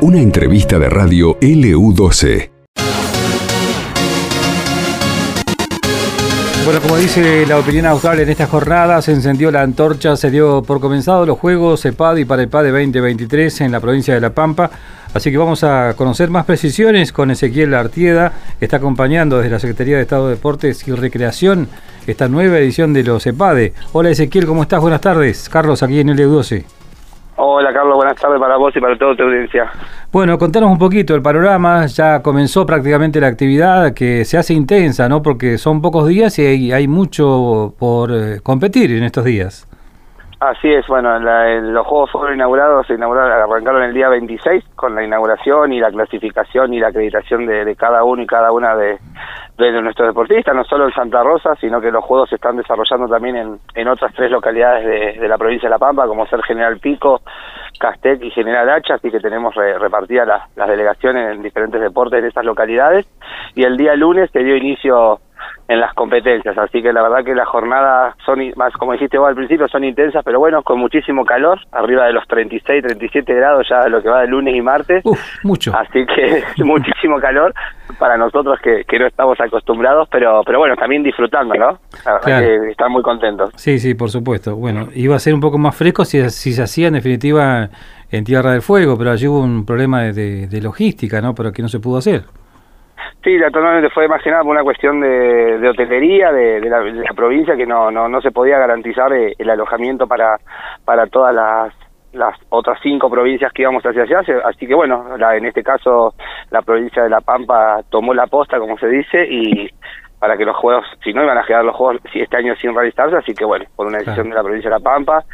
Una entrevista de radio LU12. Bueno, como dice la opinión austral en esta jornada, se encendió la antorcha, se dio por comenzado los Juegos EPAD y para EPAD de 2023 en la provincia de La Pampa. Así que vamos a conocer más precisiones con Ezequiel Artieda, que está acompañando desde la Secretaría de Estado de Deportes y Recreación esta nueva edición de los EPADE. Hola Ezequiel, ¿cómo estás? Buenas tardes. Carlos, aquí en LU12. Hola Carlos, buenas tardes para vos y para toda tu audiencia. Bueno, contanos un poquito el panorama, ya comenzó prácticamente la actividad que se hace intensa, ¿no? Porque son pocos días y hay, mucho por eh, competir en estos días. Así es, bueno, los Juegos fueron inaugurados, se inauguraron, arrancaron el día 26 con la inauguración y la clasificación y la acreditación de cada uno y cada una de, de nuestros deportistas, no solo en Santa Rosa, sino que los juegos se están desarrollando también en, en otras tres localidades de, la provincia de La Pampa, como ser General Pico, Castec y General Hacha, así que tenemos repartidas las delegaciones en diferentes deportes en estas localidades. Y el día lunes se dio inicio en las competencias, así que la verdad que las jornadas son, más como dijiste vos al principio, son intensas, pero bueno, con muchísimo calor, arriba de los 36, 37 grados ya lo que va de lunes y martes. mucho. Así que muchísimo calor para nosotros que, que no estamos acostumbrados, pero pero bueno, también disfrutando, ¿no? La verdad que están muy contentos. Sí, sí, por supuesto. Bueno, iba a ser un poco más fresco si, si se hacía en definitiva en Tierra del Fuego, pero allí hubo un problema de, de logística, ¿no? Pero que no se pudo hacer. Sí, naturalmente fue más que nada por una cuestión de, de hotelería de, de, la, provincia que no, no, no se podía garantizar eh, el alojamiento para, para todas las, las otras cinco provincias que íbamos hacia allá, así que bueno, la, en este caso la provincia de La Pampa tomó la posta, como se dice, y para que los juegos, si no iban a quedar los juegos si este año sin realizarse, así que bueno, por una decisión de la provincia de La Pampa,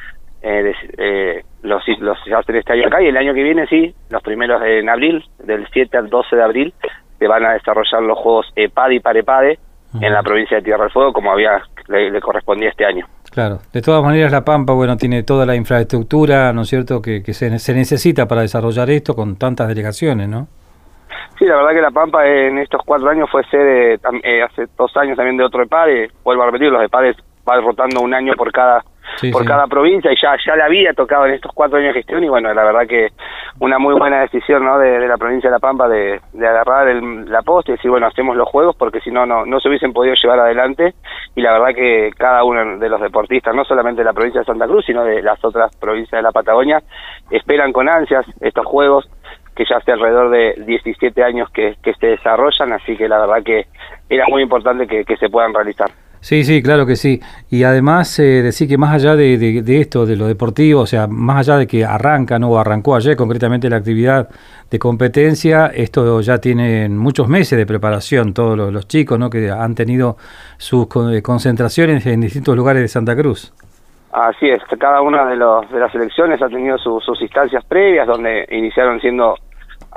eh, eh, los, los se hacen este año acá y el año que viene sí, los primeros en abril, del 7 al 12 de abril, se van a desarrollar los juegos EPAD y PAREPADE en la provincia de Tierra del Fuego como había le, correspondía este año. Claro, de todas maneras La Pampa, bueno, tiene toda la infraestructura, ¿no es cierto?, que, se, se necesita para desarrollar esto con tantas delegaciones, ¿no? Sí, la verdad que La Pampa en estos cuatro años fue sede, eh, hace dos años también de otro EPADE, vuelvo a repetir, los EPADES van rotando un año por cada por cada provincia y ya ya la había tocado en estos cuatro años de gestión y bueno, la verdad que una muy buena decisión ¿no? de, la provincia de La Pampa de, agarrar la posta y decir, bueno, hacemos los juegos porque si no, no, no se hubiesen podido llevar adelante y la verdad que cada uno de los deportistas, no solamente de la provincia de Santa Cruz, sino de las otras provincias de la Patagonia, esperan con ansias estos juegos que ya hace alrededor de 17 años que, que se desarrollan, así que la verdad que era muy importante que se puedan realizar. Sí, sí, claro que sí. Y además eh, decir que más allá de, de, esto, de lo deportivo, o sea, más allá de que arranca ¿no? o arrancó ayer concretamente la actividad de competencia, esto ya tiene muchos meses de preparación, todos los, chicos ¿no? que han tenido sus eh, concentraciones en distintos lugares de Santa Cruz. Así es, cada una de, los, de las elecciones ha tenido sus instancias previas donde iniciaron siendo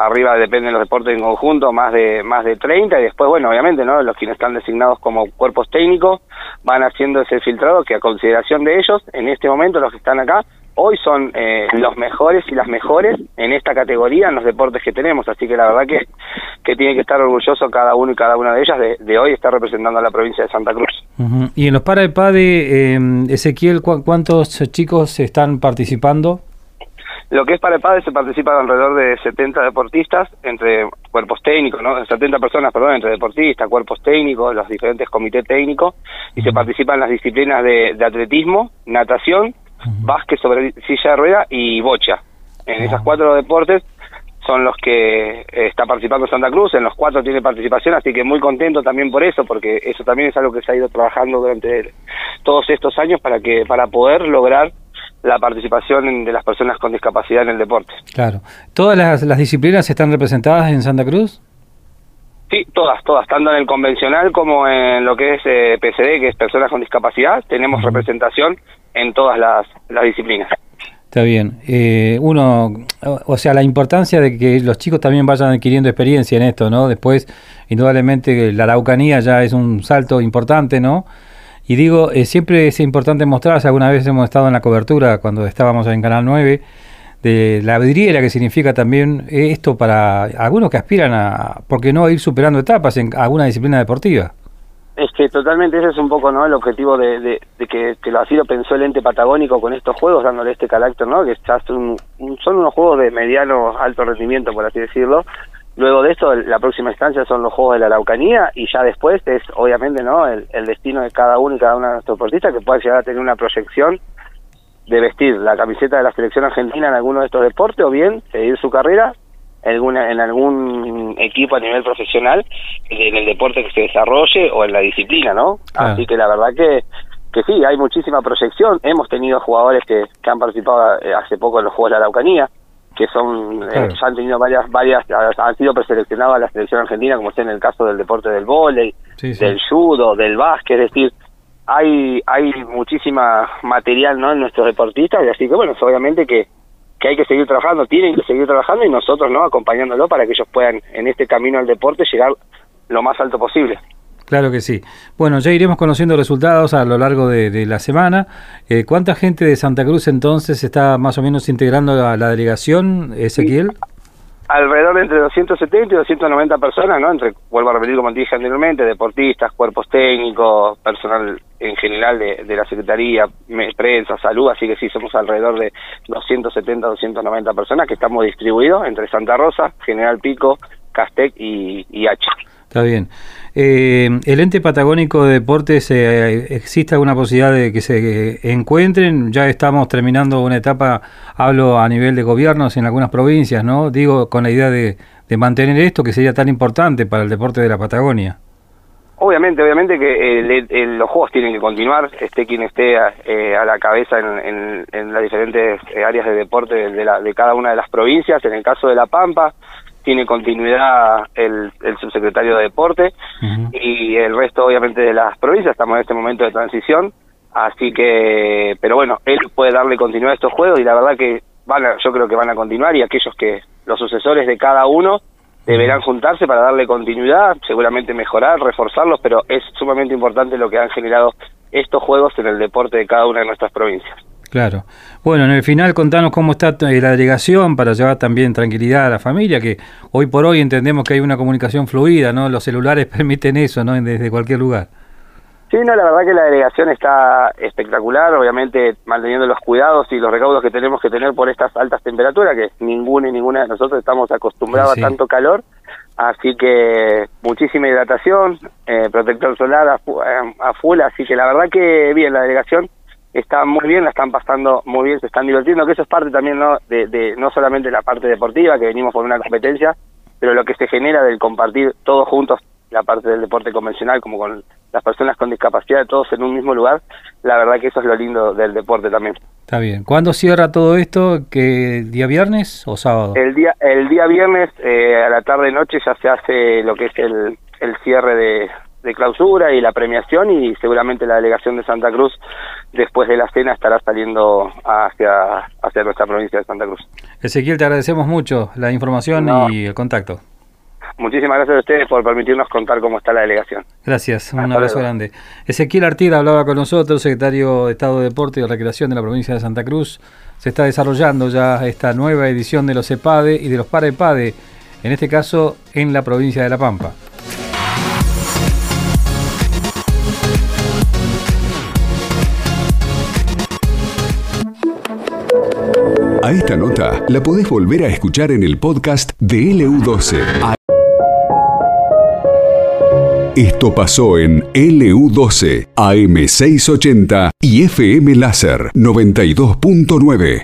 arriba dependen los deportes en conjunto, más de más de 30 y después, bueno, obviamente, ¿no? Los quienes están designados como cuerpos técnicos van haciendo ese filtrado que a consideración de ellos, en este momento los que están acá, hoy son eh, los mejores y las mejores en esta categoría en los deportes que tenemos, así que la verdad que, que tiene que estar orgulloso cada uno y cada una de ellas de, hoy estar representando a la provincia de Santa Cruz. Y en los para de PADE, eh, Ezequiel, ¿cuántos chicos están participando? Lo que es para el padre se participan alrededor de 70 deportistas, entre cuerpos técnicos, ¿no? 70 personas, perdón, entre deportistas, cuerpos técnicos, los diferentes comités técnicos, y se participan las disciplinas de, atletismo, natación, básquet sobre silla de rueda y bocha. En esas cuatro deportes son los que está participando Santa Cruz, en los cuatro tiene participación, así que muy contento también por eso, porque eso también es algo que se ha ido trabajando durante todos estos años para que para poder lograr la participación de las personas con discapacidad en el deporte. Claro. ¿Todas las, disciplinas están representadas en Santa Cruz? Sí, todas, todas, tanto en el convencional como en lo que es eh, PCD, que es personas con discapacidad, tenemos representación en todas las, disciplinas. Está bien. Eh, uno, o sea, la importancia de que los chicos también vayan adquiriendo experiencia en esto, ¿no? Después, indudablemente, la araucanía ya es un salto importante, ¿no? Y digo, eh, siempre es importante mostrarse, alguna vez hemos estado en la cobertura cuando estábamos en Canal 9, de la vidriera, que significa también esto para algunos que aspiran a, ¿por qué no?, ir superando etapas en alguna disciplina deportiva. es que totalmente ese es un poco no el objetivo de, que, que, así lo pensó el ente patagónico con estos juegos dándole este carácter no que son unos juegos de mediano alto rendimiento por así decirlo luego de esto la próxima instancia son los juegos de la Araucanía y ya después es obviamente no el, el destino de cada uno y cada uno de nuestros deportistas que pueda llegar a tener una proyección de vestir la camiseta de la selección argentina en alguno de estos deportes o bien seguir su carrera en, alguna, en algún equipo a nivel profesional en el deporte que se desarrolle o en la disciplina, ¿no? Así que la verdad que que sí, hay muchísima proyección. Hemos tenido jugadores que, que han participado eh, hace poco en los Juegos de la Araucanía, que son eh, ya han tenido varias varias han sido preseleccionados a la selección argentina, como sea en el caso del deporte del vóley, del judo, del básquet, es decir, hay hay muchísima material no en nuestros deportistas y así que bueno obviamente que que hay que seguir trabajando tienen que seguir trabajando y nosotros no acompañándolo para que ellos puedan en este camino al deporte llegar lo más alto posible Claro que sí. Bueno, ya iremos conociendo resultados a lo largo de, la semana. Eh, ¿Cuánta gente de Santa Cruz entonces está más o menos integrando a la delegación, Ezequiel? alrededor de entre 270 y 290 personas, ¿no? Entre, vuelvo a repetir como dije anteriormente, deportistas, cuerpos técnicos, personal en general de, la Secretaría, prensa, salud, así que sí, somos alrededor de 270, 290 personas que estamos distribuidos entre Santa Rosa, General Pico, Castec y, y H. Está bien. Eh, ¿El ente patagónico de deportes, eh, existe alguna posibilidad de que se encuentren? Ya estamos terminando una etapa, hablo a nivel de gobiernos en algunas provincias, ¿no? Digo, con la idea de, mantener esto que sería tan importante para el deporte de la Patagonia. Obviamente, obviamente que los juegos tienen que continuar, esté quien esté eh, a la cabeza en, las diferentes áreas de deporte de, de cada una de las provincias. En el caso de La Pampa, tiene continuidad el, el subsecretario de Deporte y el resto obviamente de las provincias, estamos en este momento de transición, así que, pero bueno, él puede darle continuidad a estos juegos y la verdad que van yo creo que van a continuar y aquellos que, los sucesores de cada uno, deberán juntarse para darle continuidad, seguramente mejorar, reforzarlos, pero es sumamente importante lo que han generado estos juegos en el deporte de cada una de nuestras provincias. Claro. Bueno, en el final contanos cómo está eh, la delegación para llevar también tranquilidad a la familia, que hoy por hoy entendemos que hay una comunicación fluida, ¿no? Los celulares permiten eso, ¿no? Desde cualquier lugar. Sí, no, la verdad que la delegación está espectacular, obviamente manteniendo los cuidados y los recaudos que tenemos que tener por estas altas temperaturas, que ninguna y ninguna de nosotros estamos acostumbrados a tanto calor, así que muchísima hidratación, eh, protector solar a, a full, así que la verdad que bien, la delegación está muy bien, la están pasando muy bien, se están divirtiendo, que eso es parte también no de, de no solamente la parte deportiva, que venimos por una competencia, pero lo que se genera del compartir todos juntos la parte del deporte convencional, como con las personas con discapacidad, todos en un mismo lugar, la verdad que eso es lo lindo del deporte también. Está bien. ¿Cuándo cierra todo esto? ¿Qué día viernes o sábado? El día el día viernes eh, a la tarde noche ya se hace lo que es el, el cierre de, de clausura y la premiación y seguramente la delegación de Santa Cruz después de la cena estará saliendo hacia, hacia nuestra provincia de Santa Cruz. Ezequiel, te agradecemos mucho la información y el contacto. Muchísimas gracias a ustedes por permitirnos contar cómo está la delegación. Gracias, un abrazo grande. Ezequiel Artida hablaba con nosotros, secretario de Estado de Deporte y Recreación de la provincia de Santa Cruz. Se está desarrollando ya esta nueva edición de los EPADE y de los PAREPADE, en este caso en la provincia de La Pampa. A esta nota la podés volver a escuchar en el podcast de LU12. Esto pasó en LU12, AM680 y FM Láser 92.9.